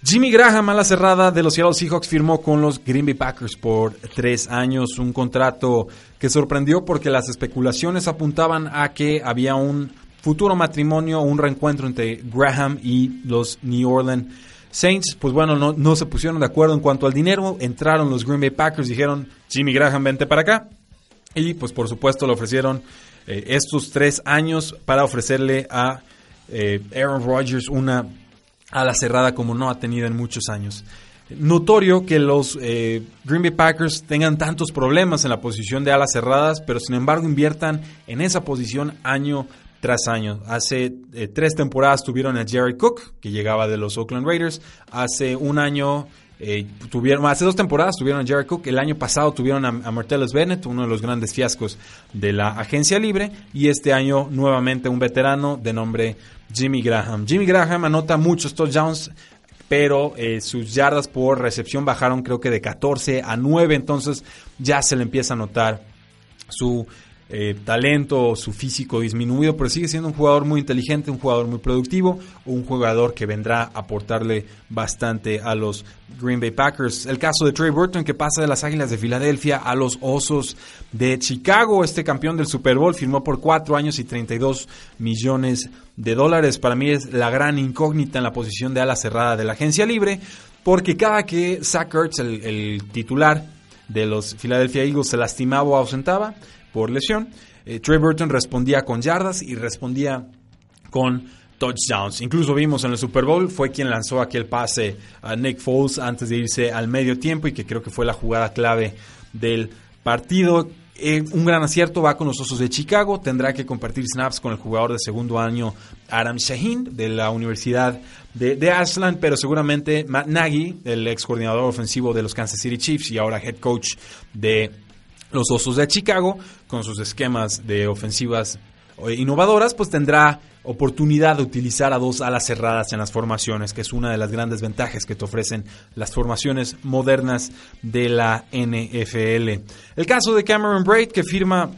Jimmy Graham, a la cerrada de los Seattle Seahawks, firmó con los Green Bay Packers por tres años, un contrato que sorprendió porque las especulaciones apuntaban a que había un futuro matrimonio, un reencuentro entre Graham y los New Orleans Saints. Pues bueno, no, se pusieron de acuerdo en cuanto al dinero, entraron los Green Bay Packers, dijeron, Jimmy Graham, vente para acá. Y pues por supuesto le ofrecieron eh, estos tres años para ofrecerle a eh, Aaron Rodgers una a la cerrada como no ha tenido en muchos años. Notorio que los eh, Green Bay Packers tengan tantos problemas en la posición de alas cerradas, pero sin embargo inviertan en esa posición año tras año. Hace eh, tres temporadas tuvieron a Jerry Cook, que llegaba de los Oakland Raiders. Hace un año eh, tuvieron, hace dos temporadas tuvieron a Jerry Cook. El año pasado tuvieron a, a, Martellus Bennett, uno de los grandes fiascos de la agencia libre. Y este año nuevamente un veterano de nombre Jimmy Graham. Jimmy Graham anota muchos touchdowns, pero eh, sus yardas por recepción bajaron creo que de 14 a 9, entonces ya se le empieza a notar su eh, talento, su físico disminuido, pero sigue siendo un jugador muy inteligente, un jugador muy productivo, un jugador que vendrá a aportarle bastante a los Green Bay Packers. El caso de Trey Burton que pasa de las Águilas de Filadelfia a los Osos de Chicago, este campeón del Super Bowl firmó por 4 años y 32 millones de dólares. Para mí es la gran incógnita en la posición de ala cerrada de la agencia libre, porque cada que Zach Ertz, el, el titular de los Philadelphia Eagles, se lastimaba o ausentaba, por lesión. Eh, Trey Burton respondía con yardas y respondía con touchdowns. Incluso vimos en el Super Bowl, fue quien lanzó aquel pase a Nick Foles antes de irse al medio tiempo y que creo que fue la jugada clave del partido. Eh, un gran acierto va con los Osos de Chicago. Tendrá que compartir snaps con el jugador de segundo año Adam Shaheen de la Universidad de, de Ashland, pero seguramente Matt Nagy, el ex coordinador ofensivo de los Kansas City Chiefs y ahora head coach de los Osos de Chicago, con sus esquemas de ofensivas eh, innovadoras, pues tendrá oportunidad de utilizar a dos alas cerradas en las formaciones, que es una de las grandes ventajas que te ofrecen las formaciones modernas de la NFL. El caso de Cameron Braid, que firma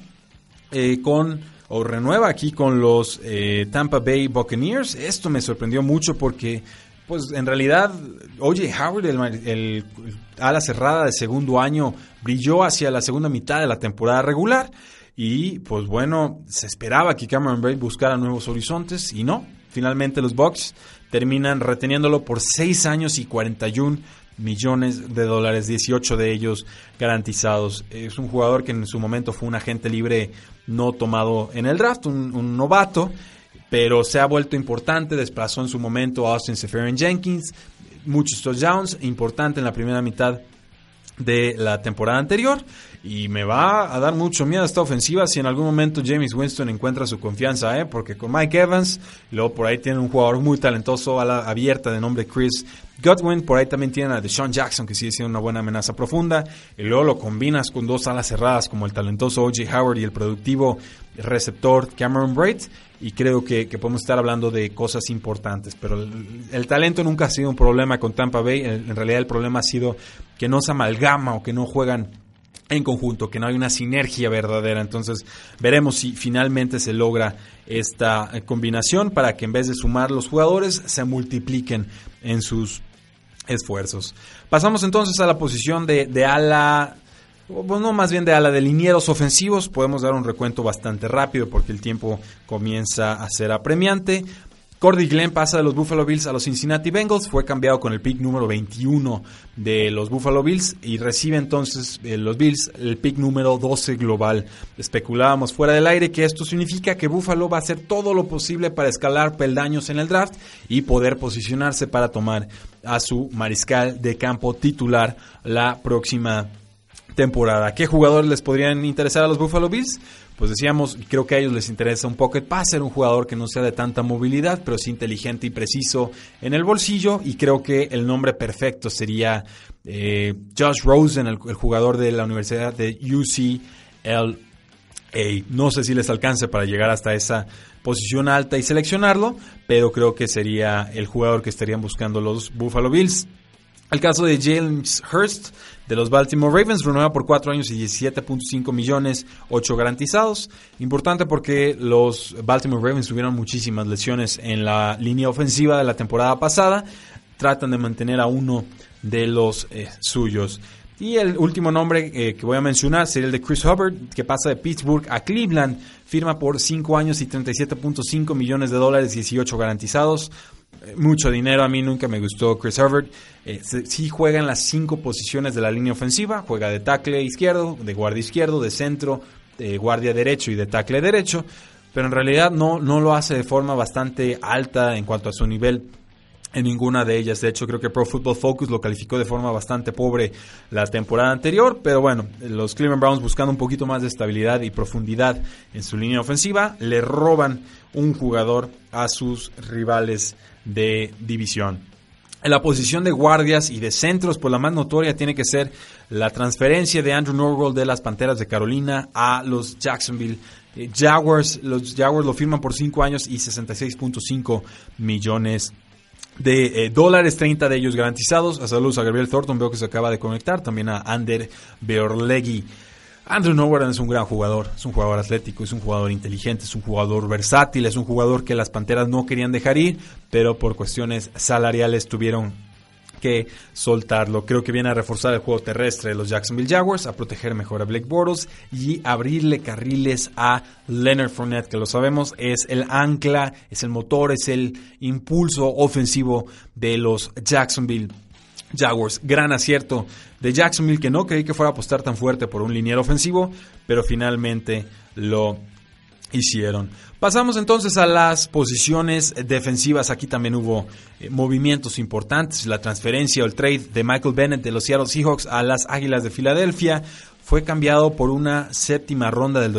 eh, con o renueva aquí con los eh, Tampa Bay Buccaneers. Esto me sorprendió mucho porque pues en realidad, oye, Howard, el, ala cerrada de segundo año, brilló hacia la segunda mitad de la temporada regular. Y pues bueno, se esperaba que Cameron Braid buscara nuevos horizontes y no. Finalmente los Bucks terminan reteniéndolo por 6 años y 41 millones de dólares, 18 de ellos garantizados. Es un jugador que en su momento fue un agente libre no tomado en el draft, un novato pero se ha vuelto importante, desplazó en su momento a Austin Seferian Jenkins, muchos touchdowns, importante en la primera mitad de la temporada anterior y me va a dar mucho miedo esta ofensiva si en algún momento James Winston encuentra su confianza, ¿eh? porque con Mike Evans, luego por ahí tiene un jugador muy talentoso a la abierta de nombre Chris Godwin, por ahí también tienen a Deshaun Jackson, que sigue siendo una buena amenaza profunda, y luego lo combinas con dos alas cerradas como el talentoso O.J. Howard y el productivo receptor Cameron Braid, y creo que, podemos estar hablando de cosas importantes, pero el, talento nunca ha sido un problema con Tampa Bay, en realidad el problema ha sido que no se amalgama o que no juegan en conjunto, que no hay una sinergia verdadera. Entonces veremos si finalmente se logra esta eh, combinación para que en vez de sumar los jugadores se multipliquen en sus esfuerzos. Pasamos entonces a la posición de, de ala, bueno, más bien de ala de linieros ofensivos. Podemos dar un recuento bastante rápido porque el tiempo comienza a ser apremiante. Cordy Glenn pasa de los Buffalo Bills a los Cincinnati Bengals, fue cambiado con el pick número 21 de los Buffalo Bills y recibe entonces eh, los Bills el pick número 12 global. Especulábamos fuera del aire que esto significa que Buffalo va a hacer todo lo posible para escalar peldaños en el draft y poder posicionarse para tomar a su mariscal de campo titular la próxima temporada. ¿Qué jugadores les podrían interesar a los Buffalo Bills? pues decíamos, creo que a ellos les interesa un pocket passer, un jugador que no sea de tanta movilidad, pero es inteligente y preciso en el bolsillo. Y creo que el nombre perfecto sería eh, Josh Rosen, el, jugador de la Universidad de UCLA. No sé si les alcance para llegar hasta esa posición alta y seleccionarlo, pero creo que sería el jugador que estarían buscando los Buffalo Bills. El caso de James Hurst de los Baltimore Ravens renueva por 4 años y 17.5 millones, 8 garantizados. Importante porque los Baltimore Ravens tuvieron muchísimas lesiones en la línea ofensiva de la temporada pasada. Tratan de mantener a uno de los eh, suyos. Y el último nombre eh, que voy a mencionar sería el de Chris Hubbard, que pasa de Pittsburgh a Cleveland. Firma por 5 años y 37.5 millones de dólares, 18 garantizados mucho dinero. A mí nunca me gustó Chris Herbert. Eh, sí juega en las cinco posiciones de la línea ofensiva. Juega de tackle izquierdo, de guardia izquierdo, de centro, de guardia derecho y de tackle derecho. Pero en realidad no, no lo hace de forma bastante alta en cuanto a su nivel en ninguna de ellas. De hecho, creo que Pro Football Focus lo calificó de forma bastante pobre la temporada anterior. Pero bueno, los Cleveland Browns buscando un poquito más de estabilidad y profundidad en su línea ofensiva, le roban un jugador a sus rivales de división. En la posición de guardias y de centros, pues la más notoria tiene que ser la transferencia de Andrew Norwell de las Panteras de Carolina a los Jacksonville eh, Jaguars. Los Jaguars lo firman por 5 años y 66.5 millones de eh, dólares, 30 de ellos garantizados. A saludos a Gabriel Thornton, veo que se acaba de conectar. También a Ander Beorlegui. Andrew Norwood es un gran jugador, es un jugador atlético, es un jugador inteligente, es un jugador versátil, es un jugador que las Panteras no querían dejar ir, pero por cuestiones salariales tuvieron que soltarlo. Creo que viene a reforzar el juego terrestre de los Jacksonville Jaguars, a proteger mejor a Blake Bortles y abrirle carriles a Leonard Fournette, que lo sabemos es el ancla, es el motor, es el impulso ofensivo de los Jacksonville Jaguars. Gran acierto de Jacksonville que no creí que fuera a apostar tan fuerte por un liniero ofensivo, pero finalmente lo hicieron. Pasamos entonces a las posiciones defensivas. Aquí también hubo eh, movimientos importantes. La transferencia o el trade de Michael Bennett de los Seattle Seahawks a las Águilas de Filadelfia fue cambiado por una séptima ronda del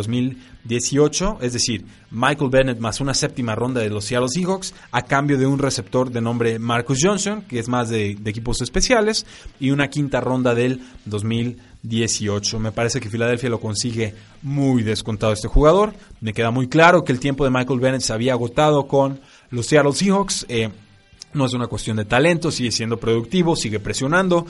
2018, es decir, Michael Bennett más una séptima ronda de los Seattle Seahawks a cambio de un receptor de nombre Marcus Johnson, que es más de, equipos especiales, y una quinta ronda del 2018. Me parece que Filadelfia lo consigue muy descontado este jugador. Me queda muy claro que el tiempo de Michael Bennett se había agotado con los Seattle Seahawks. Eh, no es una cuestión de talento, sigue siendo productivo, sigue presionando,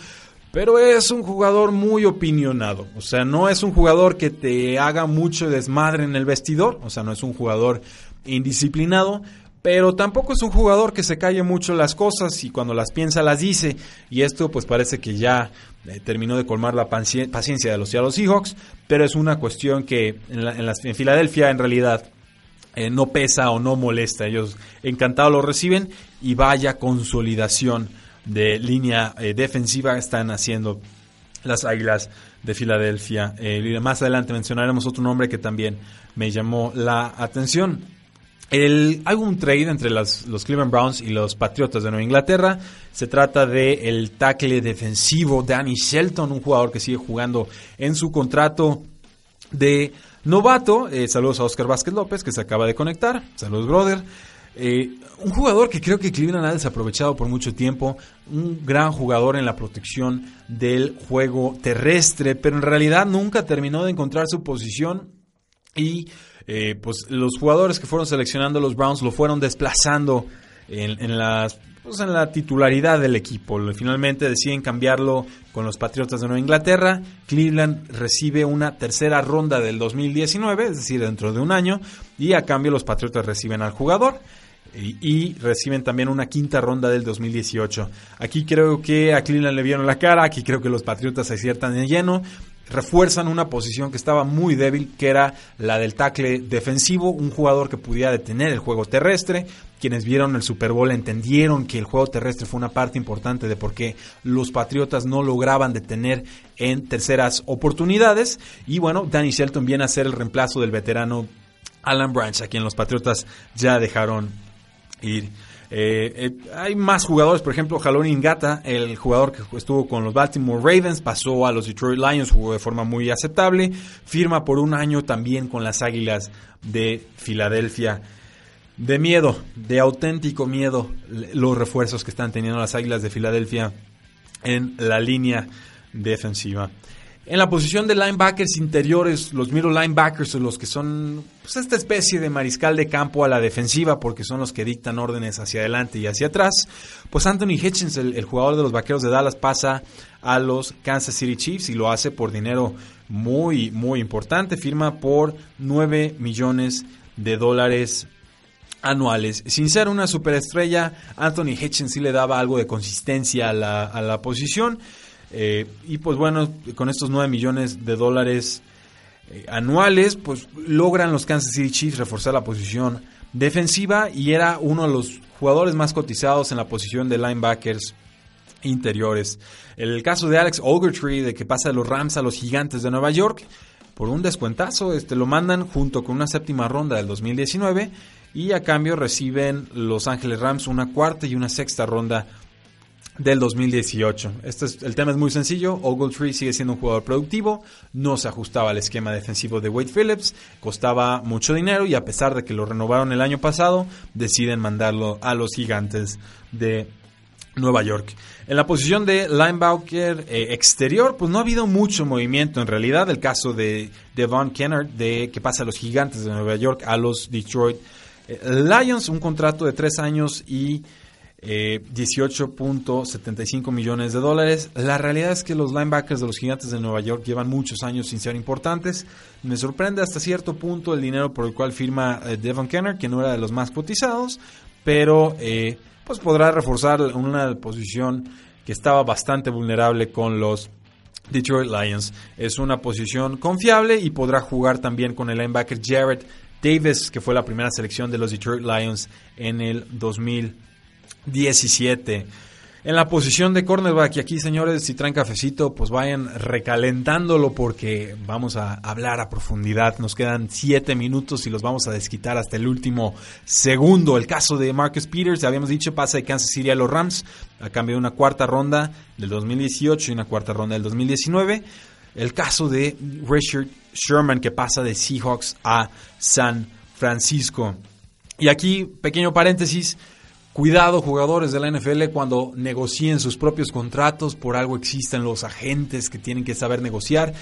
pero es un jugador muy opinionado. O sea, no es un jugador que te haga mucho desmadre en el vestidor. O sea, no es un jugador indisciplinado. Pero tampoco es un jugador que se calle mucho las cosas y cuando las piensa las dice. Y esto pues parece que ya eh, terminó de colmar la paciencia de los Seattle Seahawks. Pero es una cuestión que en, Filadelfia en realidad eh, no pesa o no molesta. Ellos encantados lo reciben y vaya consolidación de línea eh, defensiva están haciendo las Águilas de Filadelfia. Eh, más adelante mencionaremos otro nombre que también me llamó la atención. El, hay un trade entre los Cleveland Browns y los Patriotas de Nueva Inglaterra. Se trata de el tackle defensivo Danny Shelton, un jugador que sigue jugando en su contrato de novato. Eh, saludos a Oscar Vázquez López, que se acaba de conectar. Saludos, brother. Eh, un jugador que creo que Cleveland ha desaprovechado por mucho tiempo, un gran jugador en la protección del juego terrestre, pero en realidad nunca terminó de encontrar su posición y eh, pues los jugadores que fueron seleccionando los Browns lo fueron desplazando en, pues en la titularidad del equipo. Finalmente deciden cambiarlo con los Patriotas de Nueva Inglaterra. Cleveland recibe una tercera ronda del 2019, es decir, dentro de un año, y a cambio los Patriotas reciben al jugador. Y, reciben también una quinta ronda del 2018. Aquí creo que a Cleveland le vieron la cara, aquí creo que los Patriotas se aciertan en lleno refuerzan una posición que estaba muy débil, que era la del tackle defensivo, un jugador que pudiera detener el juego terrestre. Quienes vieron el Super Bowl entendieron que el juego terrestre fue una parte importante de por qué los Patriotas no lograban detener en terceras oportunidades. Y bueno, Danny Shelton viene a ser el reemplazo del veterano Alan Branch, a quien los Patriotas ya dejaron ir. Eh, eh, hay más jugadores, por ejemplo, Jalón Ingata, el jugador que estuvo con los Baltimore Ravens, pasó a los Detroit Lions, jugó de forma muy aceptable, firma por un año también con las Águilas de Filadelfia. De miedo, de auténtico miedo, los refuerzos que están teniendo las Águilas de Filadelfia en la línea defensiva. En la posición de linebackers interiores, los middle linebackers son los que son pues, esta especie de mariscal de campo a la defensiva porque son los que dictan órdenes hacia adelante y hacia atrás. Pues Anthony Hitchens, el, jugador de los Vaqueros de Dallas, pasa a los Kansas City Chiefs y lo hace por dinero muy, muy importante. Firma por 9 millones de dólares anuales. Sin ser una superestrella, Anthony Hitchens sí le daba algo de consistencia a la, a la posición. Eh, y pues bueno, con estos 9 millones de dólares eh, anuales, pues logran los Kansas City Chiefs reforzar la posición defensiva y era uno de los jugadores más cotizados en la posición de linebackers interiores. El caso de Alex Ogletree, de que pasa de los Rams a los Gigantes de Nueva York, por un descuentazo, este, lo mandan junto con una séptima ronda del 2019 y a cambio reciben Los Ángeles Rams una cuarta y una sexta ronda del 2018. Este es, el tema es muy sencillo. Ogletree sigue siendo un jugador productivo, no se ajustaba al esquema defensivo de Wade Phillips, costaba mucho dinero y a pesar de que lo renovaron el año pasado, deciden mandarlo a los gigantes de Nueva York. En la posición de linebacker eh, exterior, pues no ha habido mucho movimiento en realidad. El caso de Devon Kennard, de que pasa a los gigantes de Nueva York a los Detroit eh, Lions, un contrato de tres años y 18.75 eh, millones de dólares. La realidad es que los linebackers de los gigantes de Nueva York llevan muchos años sin ser importantes. Me sorprende hasta cierto punto el dinero por el cual firma eh, Devon Kenner, que no era de los más cotizados, pero eh, pues podrá reforzar una posición que estaba bastante vulnerable con los Detroit Lions. Es una posición confiable y podrá jugar también con el linebacker Jared Davis, que fue la primera selección de los Detroit Lions en el 2000. 17. En la posición de cornerback, y aquí señores, si traen cafecito, pues vayan recalentándolo porque vamos a hablar a profundidad. Nos quedan 7 minutos y los vamos a desquitar hasta el último segundo. El caso de Marcus Peters, ya habíamos dicho, pasa de Kansas City a los Rams a cambio de una cuarta ronda del 2018 y una cuarta ronda del 2019. El caso de Richard Sherman que pasa de Seahawks a San Francisco. Y aquí, pequeño paréntesis, Cuidado jugadores de la NFL cuando negocien sus propios contratos, por algo existen los agentes que tienen que saber negociar.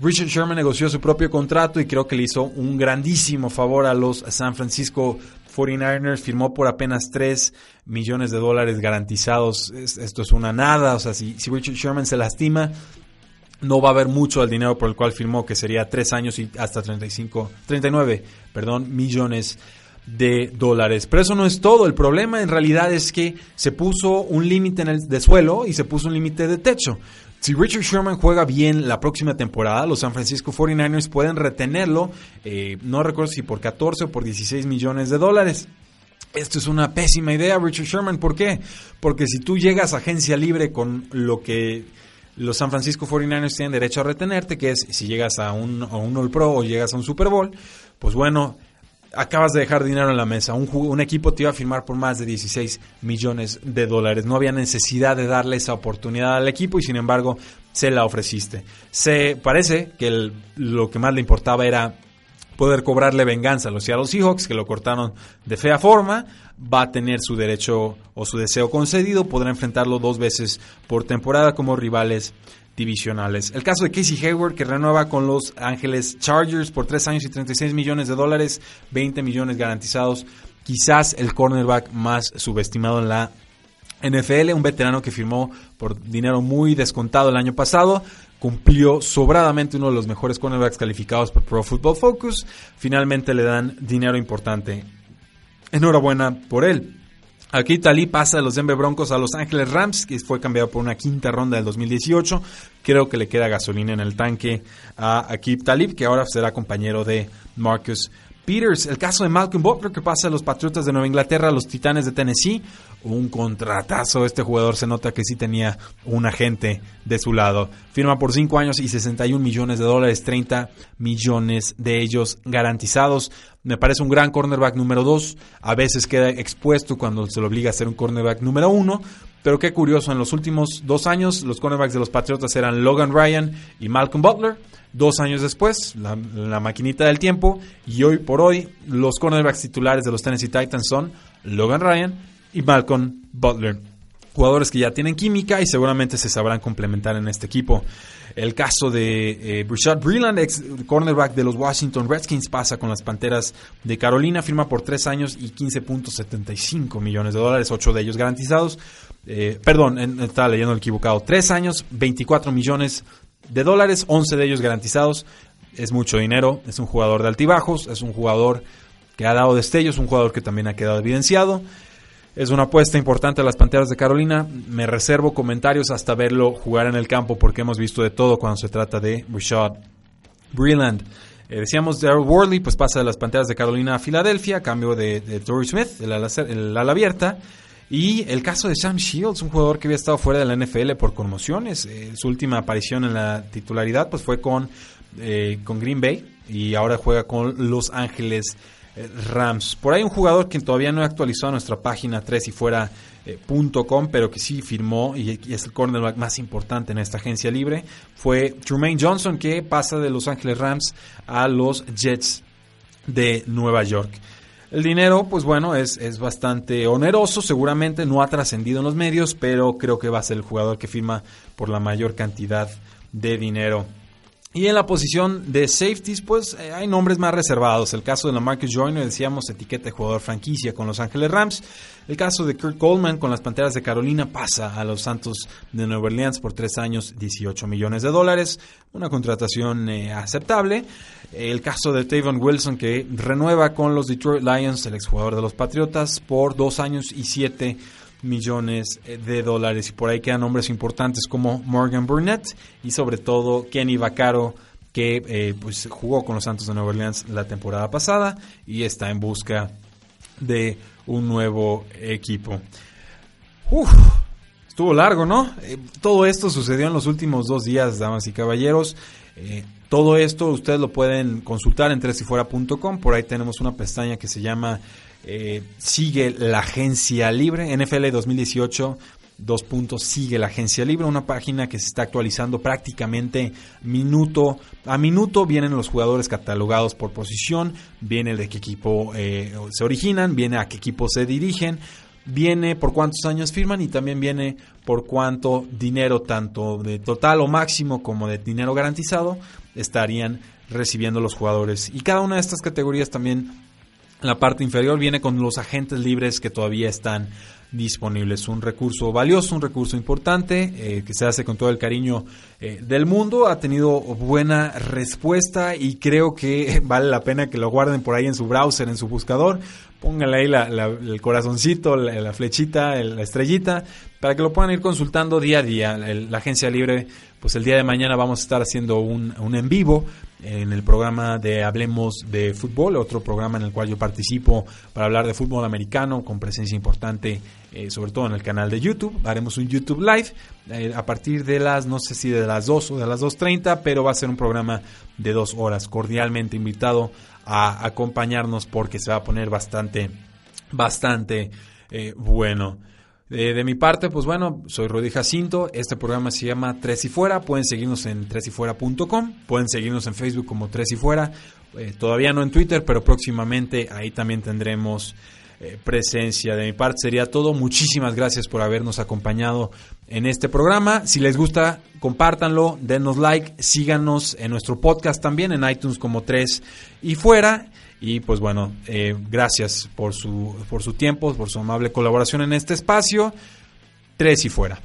Richard Sherman negoció su propio contrato y creo que le hizo un grandísimo favor a los San Francisco 49ers. Firmó por apenas 3 millones de dólares garantizados. Esto es una nada. O sea, si, Richard Sherman se lastima, no va a haber mucho del dinero por el cual firmó, que sería 3 años y hasta 35, 39 perdón, millones de dólares. Pero eso no es todo. El problema en realidad es que se puso un límite de suelo y se puso un límite de techo. Si Richard Sherman juega bien la próxima temporada, los San Francisco 49ers pueden retenerlo, eh, no recuerdo si por 14 o por 16 millones de dólares. Esto es una pésima idea, Richard Sherman. ¿Por qué? Porque si tú llegas a agencia libre con lo que los San Francisco 49ers tienen derecho a retenerte, que es si llegas a un, a un All Pro o llegas a un Super Bowl, pues bueno, acabas de dejar dinero en la mesa. Un, equipo te iba a firmar por más de 16 millones de dólares. No había necesidad de darle esa oportunidad al equipo y sin embargo se la ofreciste. Se parece que lo que más le importaba era poder cobrarle venganza a los Seattle Seahawks, que lo cortaron de fea forma, va a tener su derecho o su deseo concedido, podrá enfrentarlo dos veces por temporada como rivales divisionales. El caso de Casey Hayward, que renueva con los Ángeles Chargers por 3 años y 36 millones de dólares, 20 millones garantizados. Quizás el cornerback más subestimado en la NFL, un veterano que firmó por dinero muy descontado el año pasado, cumplió sobradamente uno de los mejores cornerbacks calificados por Pro Football Focus. Finalmente le dan dinero importante. Enhorabuena por él. Aquí Talí pasa de los Denver Broncos a Los Ángeles Rams, que fue cambiado por una quinta ronda del 2018. Creo que le queda gasolina en el tanque a Akib Talib, que ahora será compañero de Marcus Peters. El caso de Malcolm Butler, que pasa a los Patriotas de Nueva Inglaterra a los Titanes de Tennessee. Un contratazo. Este jugador se nota que sí tenía un agente de su lado. Firma por 5 años y 61 millones de dólares, 30 millones de ellos garantizados. Me parece un gran cornerback número 2. A veces queda expuesto cuando se lo obliga a ser un cornerback número 1. Pero qué curioso, en los últimos dos años los cornerbacks de los Patriotas eran Logan Ryan y Malcolm Butler. Dos años después, la, maquinita del tiempo. Y hoy por hoy, los cornerbacks titulares de los Tennessee Titans son Logan Ryan y Malcolm Butler jugadores que ya tienen química y seguramente se sabrán complementar en este equipo. El caso de eh, Brishad Breland, ex cornerback de los Washington Redskins, pasa con las Panteras de Carolina, firma por 3 años y 15.75 millones de dólares, 8 de ellos garantizados. Eh, perdón, estaba leyendo el equivocado. 3 años, 24 millones de dólares, 11 de ellos garantizados. Es mucho dinero, es un jugador de altibajos, es un jugador que ha dado destellos, un jugador que también ha quedado evidenciado. Es una apuesta importante a las Panteras de Carolina. Me reservo comentarios hasta verlo jugar en el campo porque hemos visto de todo cuando se trata de Rashad Breland. Eh, decíamos Daryl Worley, pues pasa de las Panteras de Carolina a Filadelfia, cambio de, de Smith, el ala, abierta. Y el caso de Sam Shields, un jugador que había estado fuera de la NFL por conmociones. Eh, su última aparición en la titularidad pues fue con, eh, con Green Bay y ahora juega con Los Ángeles eh, Rams. Por ahí un jugador que todavía no ha actualizado nuestra página 3 y fuera eh, pero que sí firmó y, es el cornerback más importante en esta agencia libre, fue Trumaine Johnson que pasa de Los Ángeles Rams a los Jets de Nueva York. El dinero, pues bueno, es, es bastante oneroso, seguramente no ha trascendido en los medios, pero creo que va a ser el jugador que firma por la mayor cantidad de dinero. Y en la posición de safeties, pues eh, hay nombres más reservados. El caso de la Marcus Joyner, decíamos, etiqueta de jugador franquicia con Los Ángeles Rams. El caso de Kurt Coleman con las Panteras de Carolina pasa a los Santos de Nueva Orleans por tres años, 18 millones de dólares. Una contratación eh, aceptable. El caso de Tavon Wilson que renueva con los Detroit Lions, el exjugador de los Patriotas, por dos años y siete millones eh, de dólares. Y por ahí quedan nombres importantes como Morgan Burnett y sobre todo Kenny Vaccaro, que eh, pues jugó con los Santos de Nueva Orleans la temporada pasada y está en busca de un nuevo equipo. estuvo largo, ¿no? Eh, todo esto sucedió en los últimos dos días, damas y caballeros. todo esto ustedes lo pueden consultar en tresifuera.com. Por ahí tenemos una pestaña que se llama eh, sigue la agencia libre, NFL 2018. Dos puntos, sigue la agencia libre, una página que se está actualizando prácticamente minuto a minuto. Vienen los jugadores catalogados por posición, viene de qué equipo eh, se originan, viene a qué equipo se dirigen, viene por cuántos años firman y también viene por cuánto dinero, tanto de total o máximo como de dinero garantizado, estarían recibiendo los jugadores. Y cada una de estas categorías también la parte inferior viene con los agentes libres que todavía están disponibles. Un recurso valioso, un recurso importante eh, que se hace con todo el cariño eh, del mundo. Ha tenido buena respuesta y creo que vale la pena que lo guarden por ahí en su browser, en su buscador. Pónganle ahí el corazoncito, la, flechita, la estrellita, para que lo puedan ir consultando día a día. la agencia libre, pues el día de mañana vamos a estar haciendo un, un en vivo en el programa de Hablemos de Fútbol, otro programa en el cual yo participo para hablar de fútbol americano con presencia importante, eh, sobre todo en el canal de YouTube. Haremos un YouTube Live eh, a partir de las, no sé si de las 2 o de las 2.30, pero va a ser un programa de dos horas. Cordialmente invitado a acompañarnos porque se va a poner bastante, bastante eh, bueno. De mi parte, pues bueno, soy Rudy Jacinto. Este programa se llama Tres y Fuera. Pueden seguirnos en tresyfuera.com. Pueden seguirnos en Facebook como Tres y Fuera. Eh, todavía no en Twitter, pero próximamente ahí también tendremos eh, presencia. De mi parte sería todo. Muchísimas gracias por habernos acompañado en este programa. Si les gusta, compártanlo, denos like, síganos en nuestro podcast también en iTunes como Tres y Fuera. Y pues bueno, eh, gracias por su, por su tiempo, por su amable colaboración en este espacio. Tres y fuera.